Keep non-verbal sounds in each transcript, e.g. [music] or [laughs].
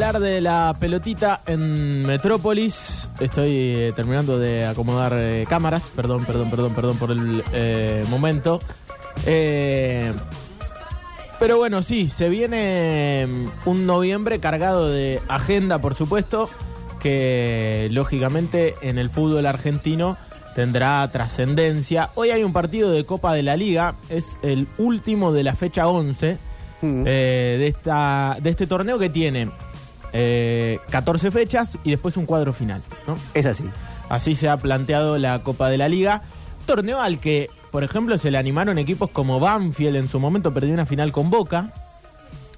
Hablar de la pelotita en Metrópolis. Estoy eh, terminando de acomodar eh, cámaras. Perdón, perdón, perdón, perdón por el eh, momento. Pero bueno, sí, se viene mm, un noviembre cargado de agenda, por supuesto, que lógicamente en el fútbol argentino tendrá trascendencia. Hoy hay un partido de Copa de la Liga, es el último de la fecha 11 Mm. eh, de, esta, de este torneo que tiene eh, 14 fechas y después un cuadro final. ¿no? Es así. Así se ha planteado la Copa de la Liga. Torneo al que, por ejemplo, se le animaron equipos como Banfield en su momento, perdió una final con Boca,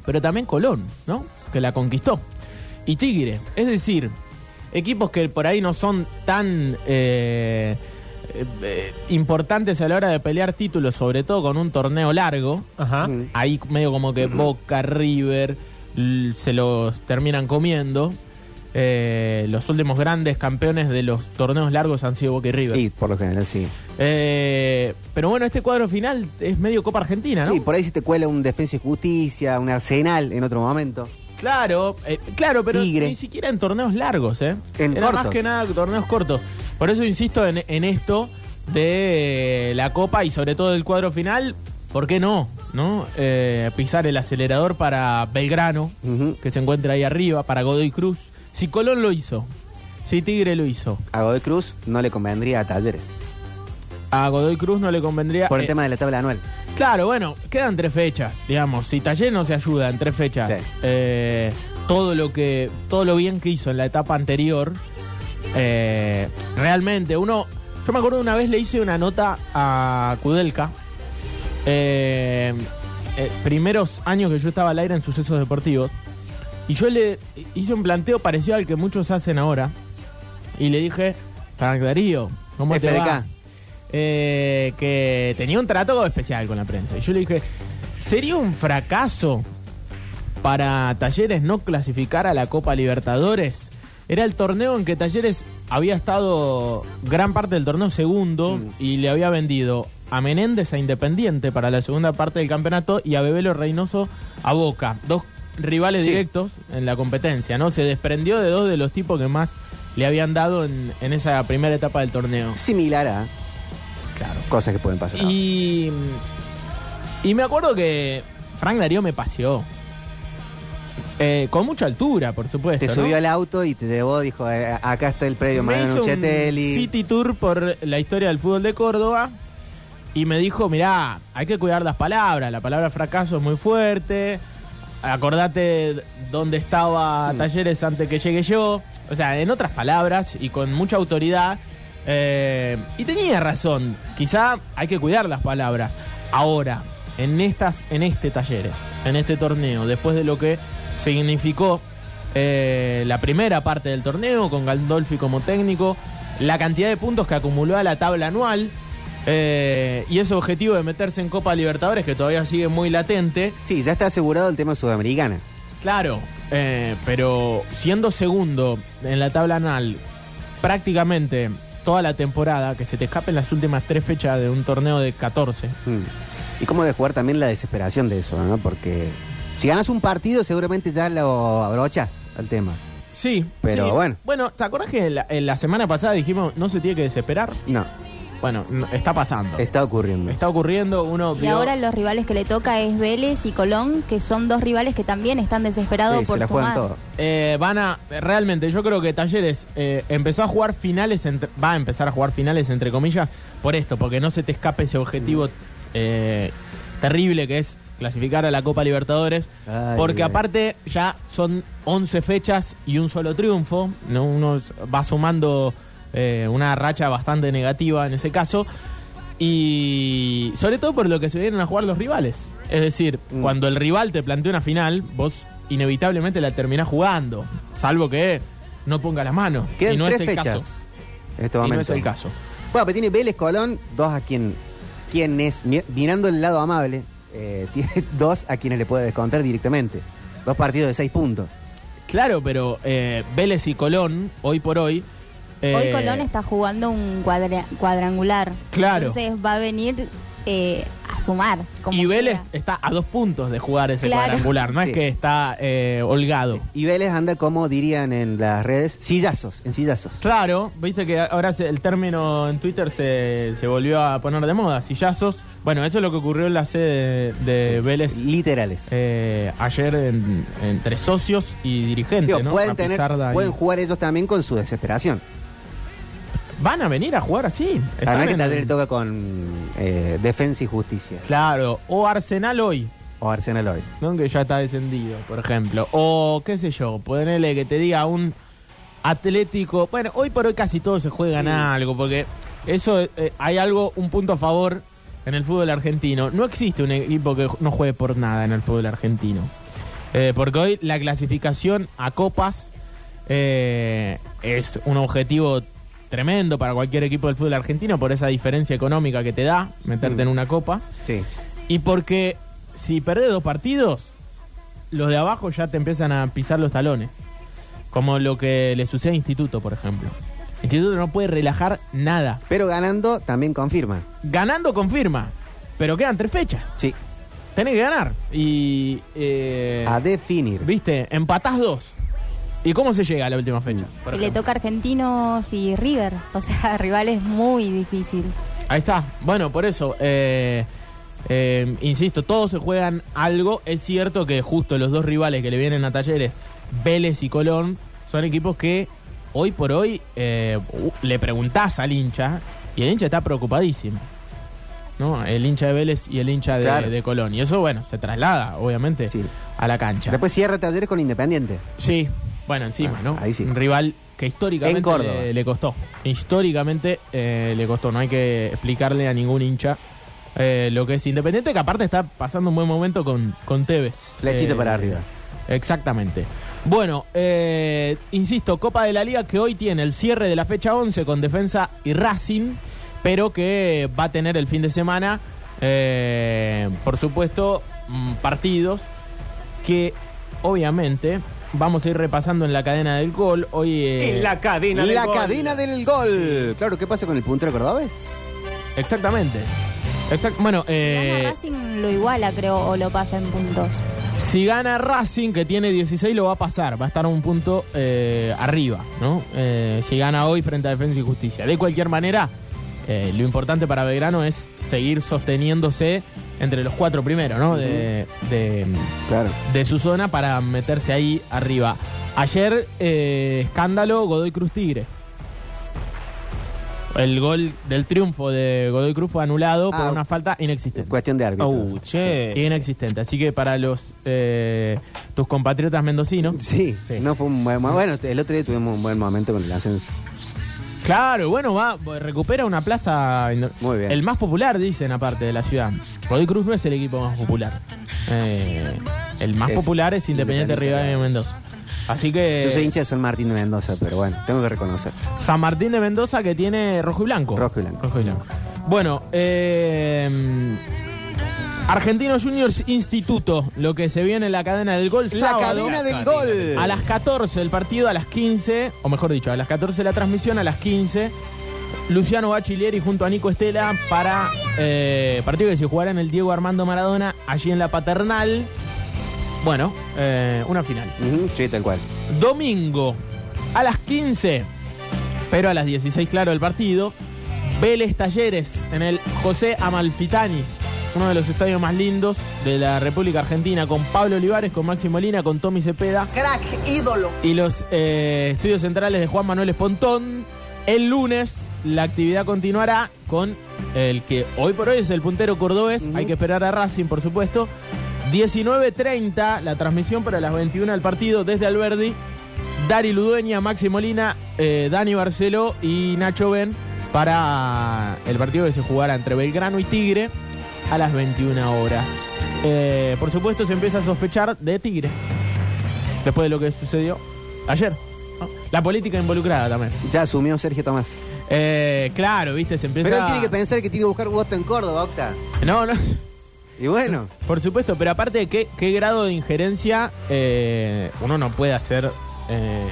pero también Colón, ¿no? Que la conquistó. Y Tigre. Es decir, equipos que por ahí no son tan eh, eh, importantes a la hora de pelear títulos, sobre todo con un torneo largo. Ajá. Mm. Ahí medio como que Boca, River se los terminan comiendo. Eh, los últimos grandes campeones de los torneos largos han sido Boca y River. Sí, por lo general sí. Eh, pero bueno, este cuadro final es medio Copa Argentina, ¿no? Sí, por ahí si te cuela un Defensa y Justicia, un Arsenal en otro momento. Claro, eh, claro, pero Tigre. ni siquiera en torneos largos, ¿eh? En Era cortos. más que nada torneos cortos. Por eso insisto en, en esto de la Copa y sobre todo del cuadro final. ¿Por qué no? ¿No? Eh, pisar el acelerador para Belgrano, que se encuentra ahí arriba, para Godoy Cruz. Si Colón lo hizo, si Tigre lo hizo, A Godoy Cruz no le convendría a Talleres. a Godoy Cruz no le convendría. Por el eh, tema de la tabla anual. Claro, bueno, quedan tres fechas, digamos. Si Taller no se ayuda en tres fechas, Sí. eh, todo lo que, todo lo bien que hizo en la etapa anterior, eh, realmente uno, yo me acuerdo una vez le hice una nota a Kudelka, eh, eh, primeros años que yo estaba al aire en sucesos deportivos, y yo le hice un planteo parecido al que muchos hacen ahora, y le dije, Frank Darío, ¿cómo te FDK. va? eh, que tenía un trato especial con la prensa. Y yo le dije, ¿sería un fracaso para Talleres no clasificar a la Copa Libertadores? Era el torneo en que Talleres había estado gran parte del torneo segundo y le había vendido a Menéndez a Independiente para la segunda parte del campeonato y a Bebelo Reynoso a Boca. Dos rivales Sí. directos en la competencia, ¿no? Se desprendió de dos de los tipos que más le habían dado en, en esa primera etapa del torneo. Similar a Claro. cosas que pueden pasar. Y, y me acuerdo que Frank Darío me paseó. Eh, con mucha altura, por supuesto. te ¿no? subió al auto y te llevó, dijo, eh, acá está el predio Mariano Nuccetelli. city tour por la historia del fútbol de Córdoba y me dijo, mirá, hay que cuidar las palabras, la palabra fracaso es muy fuerte, acordate dónde estaba Mm. Talleres antes que llegue yo, o sea, en otras palabras y con mucha autoridad, eh, y tenía razón, quizá hay que cuidar las palabras. Ahora, en estas, en este Talleres, en este torneo, después de lo que significó eh, la primera parte del torneo con Gandolfi como técnico, la cantidad de puntos que acumuló a la tabla anual eh, y ese objetivo de meterse en Copa Libertadores que todavía sigue muy latente. Sí, ya está asegurado el tema sudamericana. Claro, eh, pero siendo segundo en la tabla anual prácticamente toda la temporada, que se te escapen las últimas tres fechas de un torneo de 14. Mm. Y cómo de jugar también la desesperación de eso, ¿no? Porque si ganas un partido seguramente ya lo abrochas al tema. Sí, Pero sí. bueno. Bueno, ¿te acuerdas que la, en la semana pasada dijimos no se tiene que desesperar? No, Bueno, no, está pasando. está ocurriendo. Está ocurriendo, uno Y vio- ahora los rivales que le toca es Vélez y Colón, que son dos rivales que también están desesperados Sí, se por la juegan sumar. todo. Eh, van a realmente yo creo que Talleres eh, empezó a jugar finales entre- va a empezar a jugar finales entre comillas por esto porque no se te escape ese objetivo eh, terrible que es clasificar a la Copa Libertadores, Ay, porque ay. aparte ya son 11 fechas y un solo triunfo, ¿no? uno va sumando eh, una racha bastante negativa en ese caso, y sobre todo por lo que se vienen a jugar los rivales. Es decir, Mm. cuando el rival te plantea una final, vos inevitablemente la terminás jugando, salvo que no ponga las manos. Quedan y no tres es el fechas caso. en este Y momento. no es el caso. Bueno, pero tiene Vélez Colón, dos a quien, quien es, mi- mirando el lado amable, eh, [laughs] tiene dos a quienes le puede descontar directamente. Dos partidos de seis puntos. Claro, pero eh, Vélez y Colón, hoy por hoy. Eh, Hoy Colón está jugando un cuadra- cuadrangular. Claro. Entonces va a venir eh, a sumar. Como Y Vélez sea. está a dos puntos de jugar ese Claro. cuadrangular, no es que está eh, holgado. Y Vélez anda como dirían en las redes, sillazos, en sillazos. Claro, viste que ahora se- el término en Twitter se, se volvió a poner de moda, sillazos. Bueno, eso es lo que ocurrió en la sede de, de Vélez Literales. eh, ayer en- entre socios y dirigentes, Digo, ¿no? pueden, A tener, pesar de ahí. pueden jugar ellos también con su desesperación. Van a venir a jugar así. Están es que en tal vez el- le toca con eh, Defensa y Justicia. Claro, o Arsenal hoy. O Arsenal hoy. ¿no? que ya está descendido, por ejemplo. O qué sé yo, ponerle que te diga un Atlético. Bueno, hoy por hoy casi todos se juegan algo, porque eso eh, hay algo, un punto a favor en el fútbol argentino. No existe un equipo que no juegue por nada en el fútbol argentino. Eh, porque hoy la clasificación a copas eh, es un objetivo tremendo para cualquier equipo del fútbol argentino por esa diferencia económica que te da meterte Mm. en una copa. Sí. Y porque si perdés dos partidos, los de abajo ya te empiezan a pisar los talones. Como lo que le sucede a Instituto, por ejemplo. Instituto no puede relajar nada. Pero ganando también confirma. Ganando confirma, pero quedan tres fechas. Sí. Tenés que ganar. Y. eh, A definir. ¿Viste? Empatás dos. ¿Y cómo se llega a la última fecha? por Y le ejemplo? toca Argentinos y River. O sea, [laughs] rivales muy difícil. Ahí está. Bueno, por eso, eh, eh, insisto, todos se juegan algo. Es cierto que justo los dos rivales que le vienen a Talleres, Vélez y Colón, son equipos que hoy por hoy eh, u- le preguntás al hincha y el hincha está preocupadísimo. ¿no? El hincha de Vélez y el hincha de, Claro. de Colón. Y eso, bueno, se traslada, obviamente, Sí. a la cancha. Después cierra talleres con Independiente. Sí, bueno, encima, Ah, ¿no? ahí sí. Un rival que históricamente le, le costó. Históricamente eh, le costó. No hay que explicarle a ningún hincha eh, lo que es Independiente, que aparte está pasando un buen momento con, con Tevez. Flechita Eh, para arriba. Exactamente. Bueno, eh, insisto, Copa de la Liga que hoy tiene el cierre de la fecha 11 con Defensa y Racing, pero que va a tener el fin de semana, eh, por supuesto, mm, partidos que obviamente vamos a ir repasando en la cadena del gol. Hoy, eh, En la cadena del La gol. cadena del gol. Claro, ¿qué pasa con el puntero cordobés? Exactamente. Exact- bueno, Si eh, gana Racing lo iguala, creo, o lo pasa en puntos. Si gana Racing, que tiene 16, lo va a pasar. Va a estar un punto eh, arriba, ¿no? Eh, si gana hoy frente a Defensa y Justicia. De cualquier manera, eh, lo importante para Belgrano es seguir sosteniéndose entre los cuatro primeros, ¿no? De, de, Claro. de su zona para meterse ahí arriba. Ayer, eh, escándalo, Godoy Cruz Tigre. El gol del triunfo de Godoy Cruz fue anulado por Ah, una falta inexistente. Cuestión de árbitro. Oh, che. Inexistente. Así que para los eh, tus compatriotas mendocinos. Sí, Sí. no fue un buen momento. Bueno, el otro día tuvimos un buen momento con el ascenso. Claro, bueno, va, recupera una plaza. Muy bien. El más popular, dicen, aparte de la ciudad. Godoy Cruz no es el equipo más popular. Eh, el más Es popular es Independiente Independiente Rivadavia de Mendoza. Así que. Yo soy hincha de San Martín de Mendoza, pero bueno, tengo que reconocer. San Martín de Mendoza que tiene rojo y blanco. Rojo y blanco. Rojo y blanco. Bueno, eh, Argentino Juniors Instituto, lo que se viene en la cadena del gol. La sábado. cadena del gol. A las 14 el partido, a las 15, o mejor dicho, a las 14 la transmisión, a las 15. Luciano Bachilieri junto a Nico Estela para eh, partido que se jugará en el Diego Armando Maradona, allí en la Paternal. Bueno, eh, una final. Sí, tal cual. Domingo a las 15, pero a las 16, claro, el partido. Vélez Talleres en el José Amalfitani, uno de los estadios más lindos de la República Argentina, con Pablo Olivares, con Máximo Molina, con Tommy Cepeda. Crack, ídolo. Y los eh, estudios centrales de Juan Manuel Espontón. El lunes la actividad continuará con el que hoy por hoy es el puntero cordobés. Hay que esperar a Racing, por supuesto. 19.30, la transmisión para las 21 del partido desde Alberdi. Dari Ludueña, Maxi Molina, eh, Dani Barceló y Nacho Ben para el partido que se jugará entre Belgrano y Tigre a las 21 horas. Eh, por supuesto, se empieza a sospechar de Tigre después de lo que sucedió ayer. ¿no? La política involucrada también. Ya asumió Sergio Tomás. Eh, claro, viste, se empieza. Pero él tiene que pensar que tiene que buscar voto en Córdoba, Octa. No, no. Y bueno, Por supuesto, pero aparte, ¿qué, qué grado de injerencia eh, uno no puede hacer eh,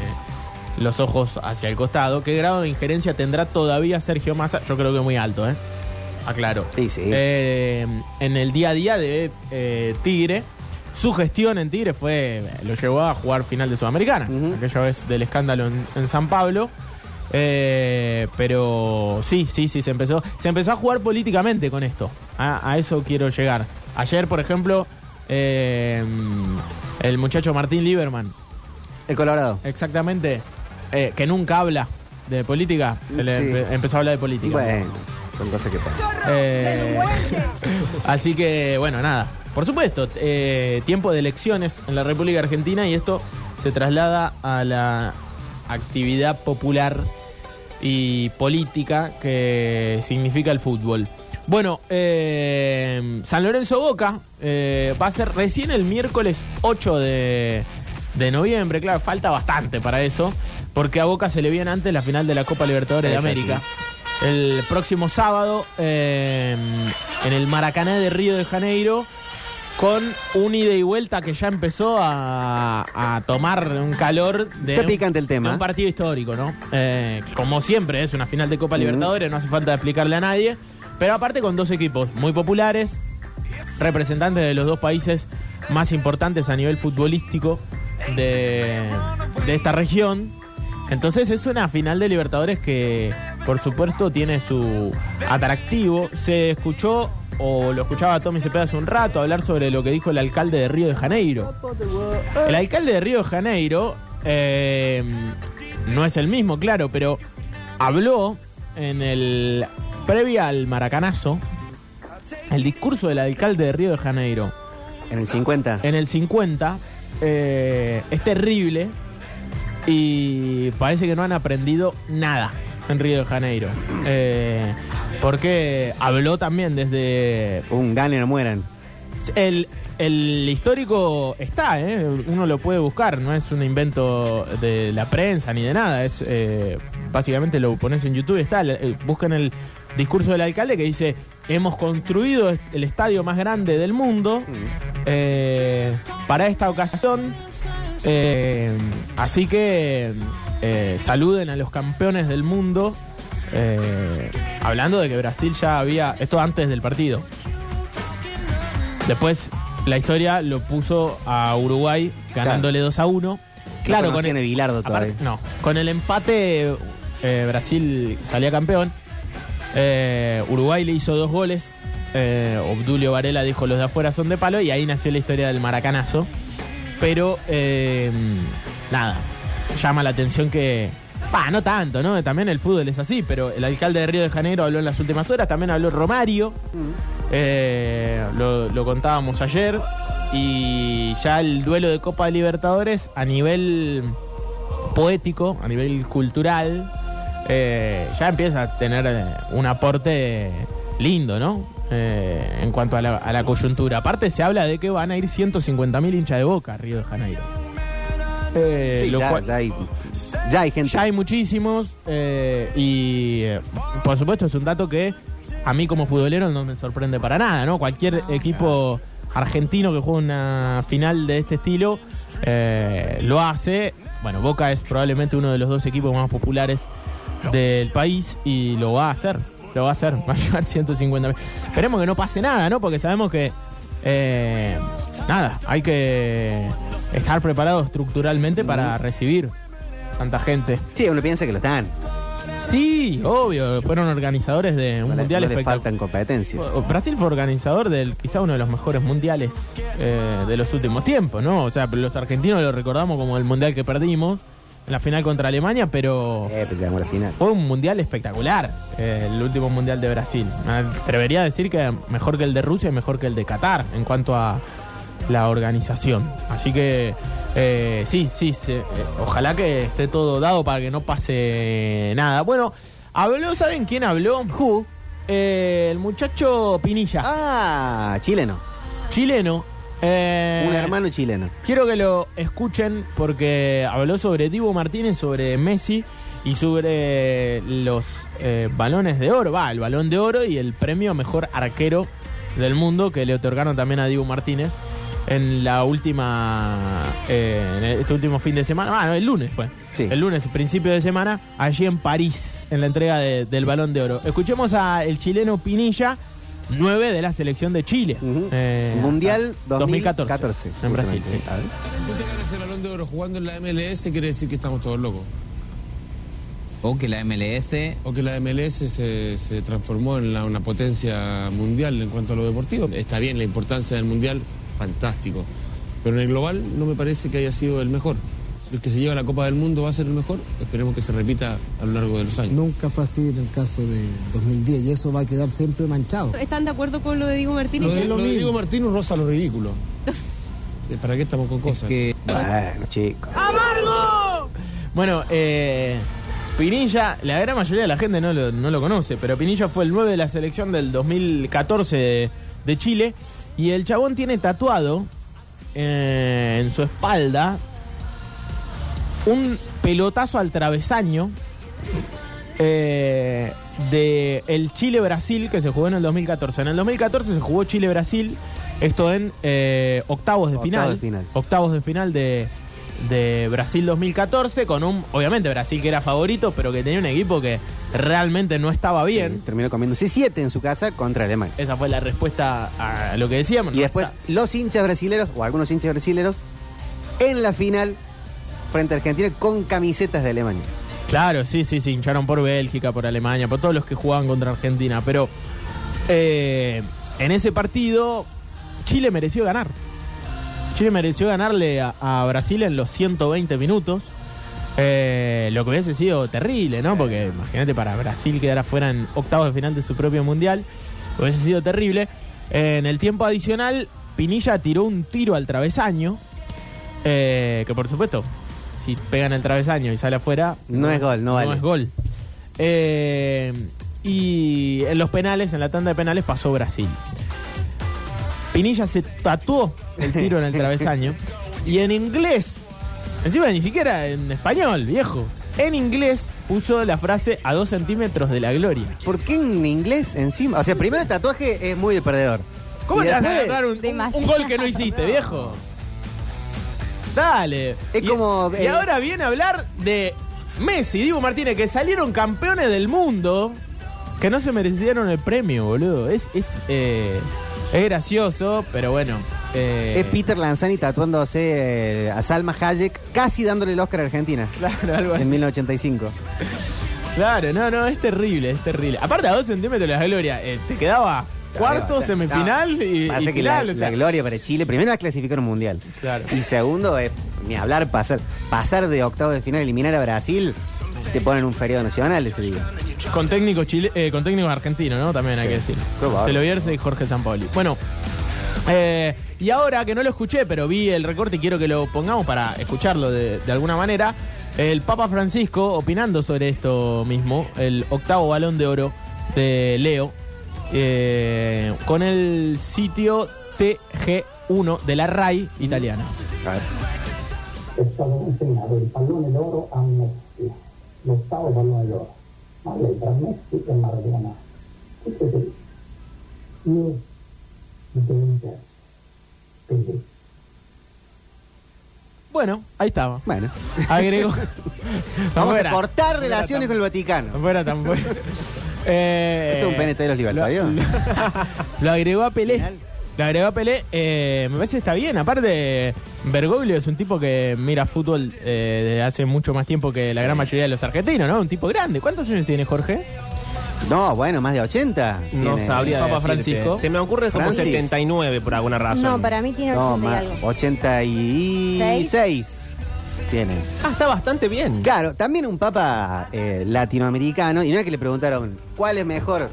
los ojos hacia el costado? ¿Qué grado de injerencia tendrá todavía Sergio Massa? Yo creo que muy alto, ¿eh? Aclaro. Sí, sí. Eh, en el día a día de eh, Tigre, su gestión en Tigre fue lo llevó a jugar final de Sudamericana, aquella vez del escándalo en, en San Pablo. Eh, pero sí, sí, sí, se empezó, se empezó a jugar políticamente con esto. A, a eso quiero llegar. Ayer, por ejemplo, eh, el muchacho Martín Lieberman, el Colorado. exactamente, eh, que nunca habla de política, se le Sí. empe- empezó a hablar de política. Bueno, son cosas que pasan. Eh, así que, bueno, nada. Por supuesto, eh, tiempo de elecciones en la República Argentina y esto se traslada a la actividad popular y política que significa el fútbol. Bueno, eh, San Lorenzo Boca eh, va a ser recién el miércoles 8 de, de noviembre. Claro, falta bastante para eso, porque a Boca se le viene antes la final de la Copa Libertadores de así. El próximo sábado eh, en el Maracaná de Río de Janeiro con un ida y vuelta que ya empezó a, a tomar un calor de Está un- picante el tema. de un partido histórico, ¿no? Eh, como siempre, es una final de Copa. Libertadores, no hace falta explicarle a nadie. Pero aparte con dos equipos muy populares, representantes de los dos países más importantes a nivel futbolístico de, de esta región. Entonces es una final de Libertadores que, por supuesto, tiene su atractivo. Se escuchó, o lo escuchaba Tommy Cepeda hace un rato, hablar sobre lo que dijo el alcalde de Río de Janeiro. El alcalde de Río de Janeiro eh, no es el mismo, claro, pero habló en el previa al Maracanazo, el discurso del alcalde de Río de Janeiro En el 50. en el 50 eh, es terrible y parece que no han aprendido nada en Río de Janeiro. Eh, porque habló también desde Un gane o mueran. el, el histórico está, ¿eh? uno lo puede buscar, no es un invento de la prensa ni de nada, es eh, básicamente lo pones en YouTube, está, eh, buscan el discurso del alcalde que dice, hemos construido el estadio más grande del mundo eh, para esta ocasión, así que eh, saluden a los campeones del mundo, eh, hablando de que Brasil ya había, esto antes del partido, Después la historia lo puso a Uruguay ganándole 2 a 1. Claro, con el, aparte- no, con el empate eh, Brasil salía campeón. Eh, Uruguay le hizo dos goles. Eh, Obdulio Varela dijo los de afuera son de palo y ahí nació la historia del maracanazo. Pero eh, nada, llama la atención que... Pa, no tanto, ¿no? También el fútbol es así, pero el alcalde de Río de Janeiro habló en las últimas horas, también habló Romario, eh, lo, lo contábamos ayer, y ya el duelo de Copa de Libertadores a nivel poético, a nivel cultural, eh, ya empieza a tener eh, un aporte lindo, ¿no? Eh, en cuanto a la, a la coyuntura. Aparte se habla de que van a ir 150.000 hinchas de boca a Río de Janeiro. Eh, Sí, lo ya, cual- ya hay, ya hay gente. ya hay muchísimos eh, y eh, por supuesto es un dato que a mí como futbolero no me sorprende para nada, ¿no? Cualquier equipo argentino que juega una final de este estilo eh, lo hace. Bueno, Boca es probablemente uno de los dos equipos más populares del país y lo va a hacer. Lo va a hacer, [laughs] va a llevar 150 mil. Esperemos que no pase nada, ¿no? Porque sabemos que eh, nada, hay que estar preparado estructuralmente para recibir tanta gente. Sí, uno piensa que lo están. Sí, obvio, fueron organizadores de un No le- mundial no le espectacular. faltan competencias. Brasil fue organizador del quizá uno de los mejores mundiales eh, de los últimos tiempos, ¿no? O sea, los argentinos lo recordamos como el mundial que perdimos en la final contra Alemania, pero Eh, pues llegamos a la final. fue un mundial espectacular, eh, el último mundial de Brasil. Me atrevería a decir que mejor que el de Rusia y mejor que el de Qatar en cuanto a la organización. Así que eh, sí, sí, sí, eh, ojalá que esté todo dado para que no pase nada. Bueno, habló, ¿saben quién habló? Who? Eh, el muchacho Pinilla, Ah, chileno. chileno. Un hermano chileno. Quiero que lo escuchen porque habló sobre Dibu Martínez, sobre Messi y sobre los balones de oro. Va, el balón de oro y el premio mejor arquero del mundo que le otorgaron también a Dibu Martínez en la última. eh, en este último fin de semana. Ah, no, el lunes fue. Sí. El lunes, principio de semana, allí en París, en la entrega de- del balón de oro. Escuchemos a el chileno Pinilla. 9 de la selección de Chile. Eh, Mundial 2014, 2014. en Brasil. sí. A ver. tú te ganas el balón de oro jugando en la MLS, quiere decir que estamos todos locos. O que la MLS O que la MLS se, se transformó en la- una potencia mundial en cuanto a lo deportivo. Está bien, la importancia del mundial, fantástico. Pero en el global no me parece que haya sido el mejor. El que se lleva la Copa del Mundo va a ser el mejor. Esperemos que se repita a lo largo de los años. Nunca fue así en el caso de 2010 y eso va a quedar siempre manchado. ¿Están de acuerdo con lo de Diego Martínez? Lo de, es lo lo de mismo. Diego Martínez rosa lo ridículo. [laughs] ¿Para qué estamos con es cosas? que Bueno, chicos. Bueno, eh, Pinilla, la gran mayoría de la gente no lo, no lo conoce, pero Pinilla fue el 9 de la selección del 2014 de, de Chile y el chabón tiene tatuado eh, en su espalda un pelotazo al travesaño eh, de el Chile-Brasil que se jugó en el 2014. En el 2014 se jugó Chile-Brasil, esto en eh, octavos de Octavos final. de final. Octavos de final de, de Brasil 2014 con un, obviamente Brasil que era favorito, pero que tenía un equipo que realmente no estaba bien. Sí, terminó comiéndose 7 en su casa contra Alemania. Esa fue la respuesta a lo que decíamos. Y No después está- los hinchas brasileros, o algunos hinchas brasileros, en la final frente a Argentina con camisetas de Alemania. Claro, sí, sí, sí, hincharon por Bélgica, por Alemania, por todos los que jugaban contra Argentina. Pero eh, en ese partido, Chile mereció ganar. Chile mereció ganarle a, a Brasil en los 120 minutos. Eh, lo que hubiese sido terrible, ¿no? Porque imagínate para Brasil quedar afuera en octavos de final de su propio mundial. Hubiese sido terrible. en el tiempo adicional, Pinilla tiró un tiro al travesaño. eh, que por supuesto, si pegan el travesaño y sale afuera, No es gol, no vale. es gol. Eh, y en los penales, en la tanda de penales, pasó Brasil. Pinilla se tatuó el tiro en el travesaño. Y en inglés, encima ni siquiera en español, viejo. En inglés puso la frase a dos centímetros de la gloria. ¿Por qué en inglés encima? O sea, primero el tatuaje es muy de perdedor. ¿Cómo te vas a tatuar un, gol que no hiciste, viejo? Dale. Es Y- como, Y eh, ahora viene a hablar de Messi y Diego Martínez, que salieron campeones del mundo, que no se merecieron el premio, boludo. Es, es, eh, es gracioso, pero bueno. eh, Es Peter Lanzani tatuándose eh, a Salma Hayek, casi dándole el Oscar a Argentina Claro, algo así. en 1985. Claro, no, no, es terrible, es terrible. Aparte, a dos centímetros de la gloria, eh, te quedaba cuarto, Claro, semifinal no, y, Pasa y que la, final, o sea. la gloria para Chile, primero es clasificar un mundial. Claro. Y segundo es, ni hablar, pasar, pasar de octavos de final, eliminar a Brasil, te ponen un feriado nacional ese día. Con técnico chile, eh, con técnico argentino, ¿no? También hay que decir. Se lo Bierce y Jorge Sampaoli. Bueno, eh, y ahora que no lo escuché, pero vi el recorte y quiero que lo pongamos para escucharlo de, de alguna manera. El Papa Francisco opinando sobre esto mismo, el octavo balón de oro de Leo, eh, con el sitio TG1 de la RAI italiana. A ver. è stato consegnato il pallone d'oro a Messi, l'ottavo pallone d'oro, ma lei tra Messi e Maradona, chi preferisce? Io Inter, Pelé. Bueno, ahí estaba. Bueno, Agregó. [laughs] vamos a cortar relaciones con el Vaticano. No era tan [laughs] bueno. Eh, Esto es un PNT de los libertarios. Lo, [laughs] lo agregó a Pelé. Lo agregó a Pelé. eh, me parece que está bien. Aparte, Bergoglio es un tipo que mira fútbol eh, desde hace mucho más tiempo que la gran mayoría de los argentinos, ¿no? Un tipo grande. ¿Cuántos años tiene Jorge? No, bueno, más de 80. No tiene. sabría Papa decirte. Francisco. Se me ocurre como Francis. 79 por alguna razón. No, para mí tiene No, 80 y más, algo. 86. tienes. Ah, está bastante bien. Claro, también un papa eh, latinoamericano, y no es que le preguntaron cuál es mejor.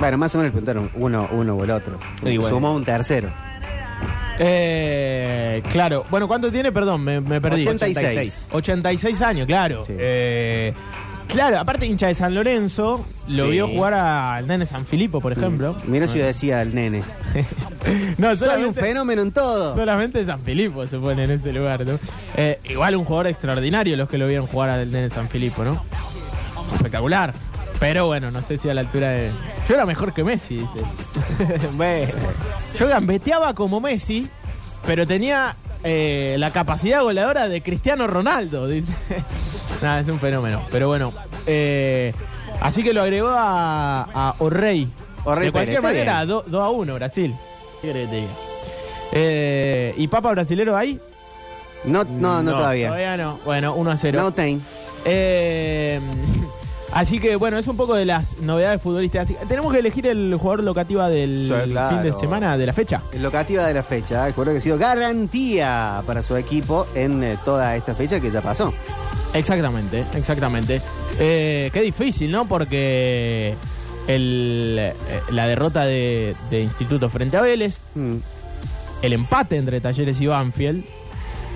Bueno, más o menos preguntaron uno, uno o el otro. Y bueno. Sumó un tercero. Eh, claro. Bueno, ¿cuánto tiene? Perdón, me, me perdí. 86. 86 años, claro. Sí. Eh, claro, aparte hincha de San Lorenzo, lo Sí. vio jugar al nene San Filipo, por ejemplo. Mirá si yo decía el nene. [laughs] no, Soy un fenómeno en todo. solamente San Filipo se pone en ese lugar, ¿no? Eh, igual un jugador extraordinario los que lo vieron jugar al nene San Filipo, ¿no? Espectacular. Pero bueno, no sé si a la altura de... Yo era mejor que Messi, dice. [laughs] bueno, yo gambeteaba como Messi, pero tenía eh, la capacidad goleadora de Cristiano Ronaldo, dice. [laughs] Nada, es un fenómeno. Pero bueno, eh, así que lo agregó a, a Orrey. Orrey de cualquier Pérez, manera, 2 a 1, Brasil. ¿Qué que te diga? Eh, ¿Y Papa Brasilero ahí? No, no, no, todavía. Todavía no. Bueno, 1 a 0. No time. Eh, así que bueno, es un poco de las novedades futbolísticas. Tenemos que elegir el jugador locativa del Sí, claro. fin de semana de la fecha. Locativa de la fecha, el jugador que ha sido garantía para su equipo en eh, toda esta fecha que ya pasó. Exactamente, exactamente. Eh, qué difícil, ¿no? Porque el, eh, la derrota de, de Instituto frente a Vélez, Mm. el empate entre Talleres y Banfield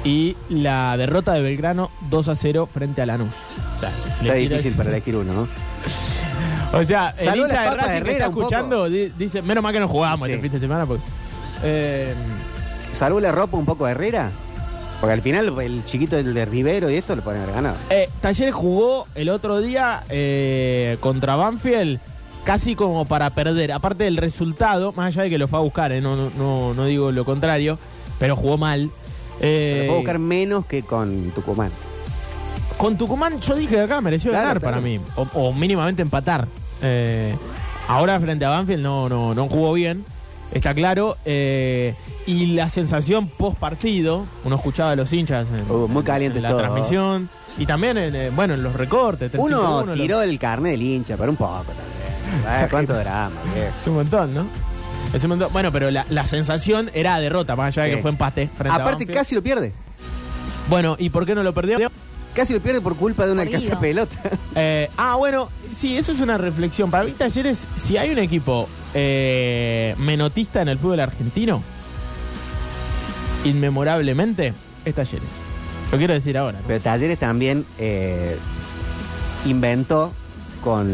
y la derrota de Belgrano 2 a 0 frente a Lanús. Está tira- difícil para elegir uno, ¿no? O sea, el hincha de Racing que está escuchando di- dice, menos mal que no jugamos Sí. este fin de semana. Porque, eh, la ropa un poco a Herrera. Porque al final el chiquito del de Rivero y esto lo pueden haber ganado. eh, Talleres jugó el otro día eh, contra Banfield casi como para perder. Aparte del resultado, más allá de que lo fue a buscar, eh, no, no, no, no digo lo contrario, pero jugó mal. Eh, puedo buscar menos que con Tucumán. Con Tucumán yo dije que acá mereció Claro, ganar claro. para mí, o, o mínimamente empatar. Eh, ahora frente a Banfield no, no, no jugó bien, está claro. eh, y la sensación post partido, uno escuchaba a los hinchas en, Uh, muy caliente en la todo. transmisión y también en, eh, bueno, en los recortes. 3-5-1, Uno tiró el carnet del hincha, pero un poco también. [laughs] ¿Cuánto drama? viejo? Es un montón, ¿no? Es un montón. Bueno, pero la, la sensación era derrota, más allá de que fue empate frente Aparte, casi lo pierde. Bueno, ¿y por qué no lo perdió? Casi lo pierde por culpa de una casa pelota. [laughs] Eh, ah, bueno, sí, eso es una reflexión. Para mí, Talleres, si hay un equipo eh, menotista en el fútbol argentino, inmemorablemente, es Talleres. Lo quiero decir ahora. ¿no? Pero Talleres también eh, inventó con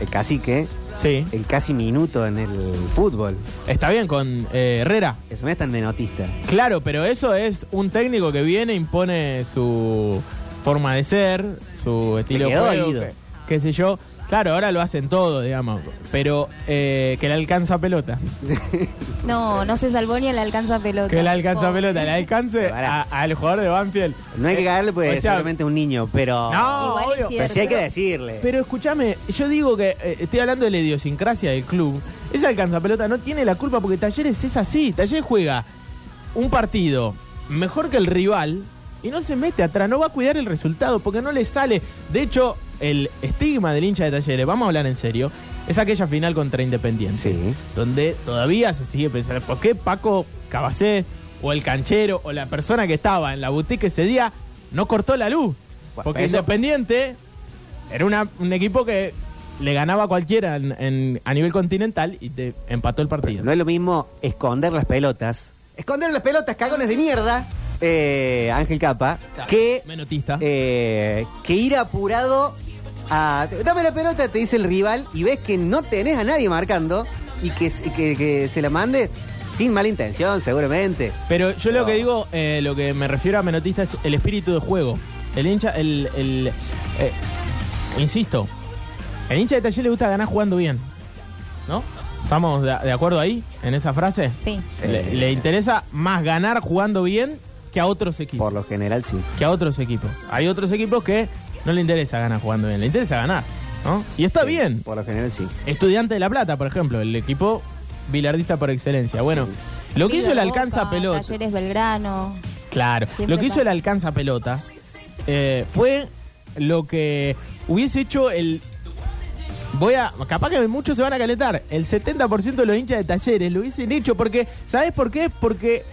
el cacique Sí, el casi minuto en el fútbol. está bien con eh, Herrera. Eso no es tan menotista. Claro, pero eso es un técnico que viene, impone su forma de ser, su estilo de juego, oído. que- qué sé yo. Claro, ahora lo hacen todo, digamos. Pero eh, que le alcanza pelota. [laughs] No, no se salvó ni le alcanza pelota. Que le alcanza pelota, le alcance [laughs] a- al jugador de Banfield. No hay que Eh, caerle porque o es sea, solamente un niño, pero. No, Igual es obvio. cierto. pero sí hay que decirle. Pero escúchame, yo digo que eh, estoy hablando de la idiosincrasia del club. Ese alcanza pelota no tiene la culpa porque Talleres es así. Talleres juega un partido mejor que el rival y no se mete atrás, no va a cuidar el resultado porque no le sale. De hecho, el estigma del hincha de Talleres, vamos a hablar en serio, es aquella final contra Independiente. Sí. Donde todavía se sigue pensando, ¿por qué Paco Cabacés o el canchero o la persona que estaba en la boutique ese día no cortó la luz? Porque eso- Independiente era una- un equipo que le ganaba a cualquiera en- en- a nivel continental y te empató el partido. No es lo mismo esconder las pelotas. Esconder las pelotas, cagones de mierda, eh, Ángel Capa, que, Menotista. eh, que ir apurado a. Dame la pelota, te dice el rival, y ves que no tenés a nadie marcando y que, que, que se la mande sin mala intención, seguramente. Pero yo lo que digo, eh, lo que me refiero a menotista es el espíritu de juego. El hincha, el, el eh, insisto, el hincha de taller le gusta ganar jugando bien, ¿no? ¿Estamos de, de acuerdo ahí, en esa frase? Sí. Le, le interesa más ganar jugando bien que a otros equipos. Por lo general, sí. Que a otros equipos. Hay otros equipos que no le interesa ganar jugando bien, le interesa ganar, ¿no? Y está bien. Por lo general, sí. Estudiante de La Plata, por ejemplo, el equipo bilardista por excelencia. Bueno, lo que hizo el alcanza Boca, pelota. Talleres Belgrano. Claro, Siempre lo que hizo el alcanza pelotas eh, fue lo que hubiese hecho el. Voy a. Capaz que muchos se van a calentar. El 70% de los hinchas de talleres lo hubiesen hecho porque. ¿Sabes por qué? Porque.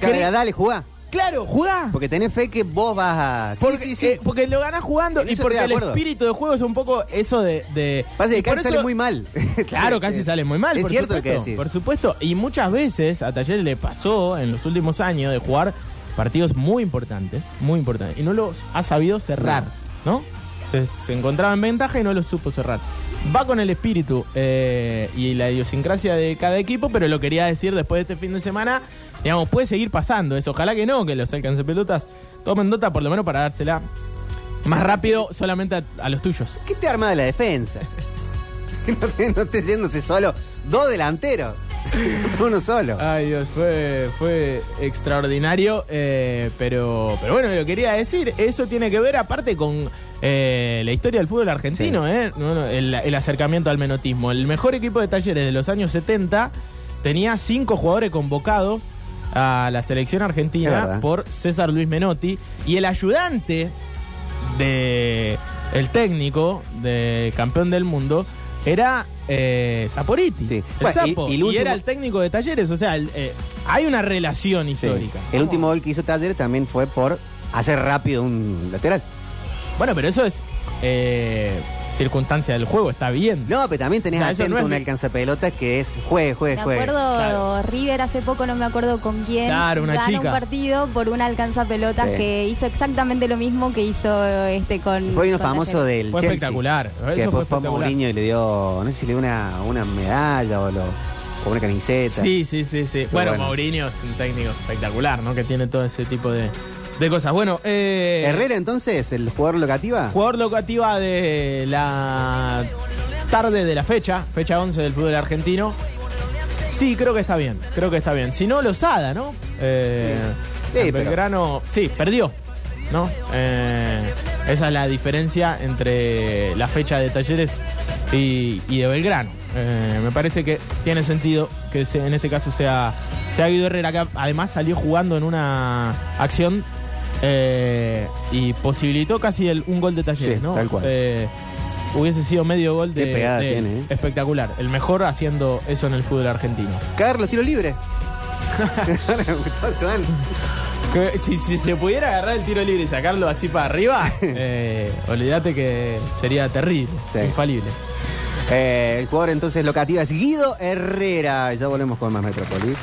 Cre- dale, jugá. Claro, jugá. Porque tenés fe que vos vas a. Sí, Porque, sí, sí. eh, porque lo ganás jugando En y eso porque estoy el de acuerdo. espíritu de juego es un poco eso de. de Pasa que por casi eso- sale muy mal. [laughs] Claro, casi sale muy mal. Es por cierto lo supuesto, que decís. Por supuesto. Y muchas veces a Talleres le pasó en los últimos años de jugar partidos muy importantes, muy importantes. Y no los ha sabido cerrar, ¿no? Se, se encontraba en ventaja y no los supo cerrar. Va con el espíritu eh, y la idiosincrasia de cada equipo, pero lo quería decir después de este fin de semana. Digamos, puede seguir pasando eso. Ojalá que no, que los alcance pelotas tomen nota por lo menos para dársela más rápido solamente a, los tuyos. ¿Qué te arma de la defensa? [laughs] No, te- no solo. Dos delanteros. [laughs] Uno solo. Ay Dios, fue, fue extraordinario, eh, pero, pero bueno, lo quería decir, eso tiene que ver aparte con eh, la historia del fútbol argentino, eh, el, el acercamiento al menotismo. El mejor equipo de talleres de los años 70 tenía cinco jugadores convocados a la selección argentina por César Luis Menotti y el ayudante de el técnico de campeón del mundo era eh, Saporiti, Sí. el Bueno, y- Sapo, y y, el último- era el técnico de talleres, o sea, el, eh, hay una relación Sí. histórica. El último gol que hizo Talleres también fue por hacer rápido un lateral. Bueno, pero eso es eh, circunstancia del juego, está bien. No, pero también tenés O sea, atento no es un ni- alcanzapelotas que es juegue, juegue, Me juegue. acuerdo, Claro. River hace poco, no me acuerdo con quién, Claro, una gana chica. un partido por una alcanza pelotas Sí. que hizo exactamente lo mismo que hizo este con. Fue uno con famoso del Fue Chelsea. espectacular, eso Que fue después fue espectacular. Mourinho y le dio, no sé si le dio una, una medalla o, lo- o una camiseta. Sí, sí, sí, sí. Bueno, bueno. Mourinho es un técnico espectacular, ¿no? Que tiene todo ese tipo de, de cosas. Bueno, eh, Herrera entonces, el jugador locativa. Jugador locativa de la tarde de la fecha, fecha 11 del fútbol argentino. Sí, creo que está bien, creo que está bien. Si no, Lozada, ¿no? Eh, Sí. Sí, pero- Belgrano, sí, perdió, ¿no? Eh, esa es la diferencia entre la fecha de Talleres y, y de Belgrano. Eh, me parece que tiene sentido que se- en este caso sea, sea Guido Herrera, que además salió jugando en una acción eh, y posibilitó casi el- un gol de Talleres, Sí, ¿no? tal cual. Eh, hubiese sido medio gol de, Qué pegada de- tiene, ¿eh? espectacular. El mejor haciendo eso en el fútbol argentino. Carlos, tiro libre. [laughs] [laughs] Que si, si se pudiera agarrar el tiro libre y sacarlo así para arriba, [laughs] olvídate que sería terrible, Sí. infalible. El jugador entonces locativa es Guido Herrera. Ya volvemos con más Metrópolis.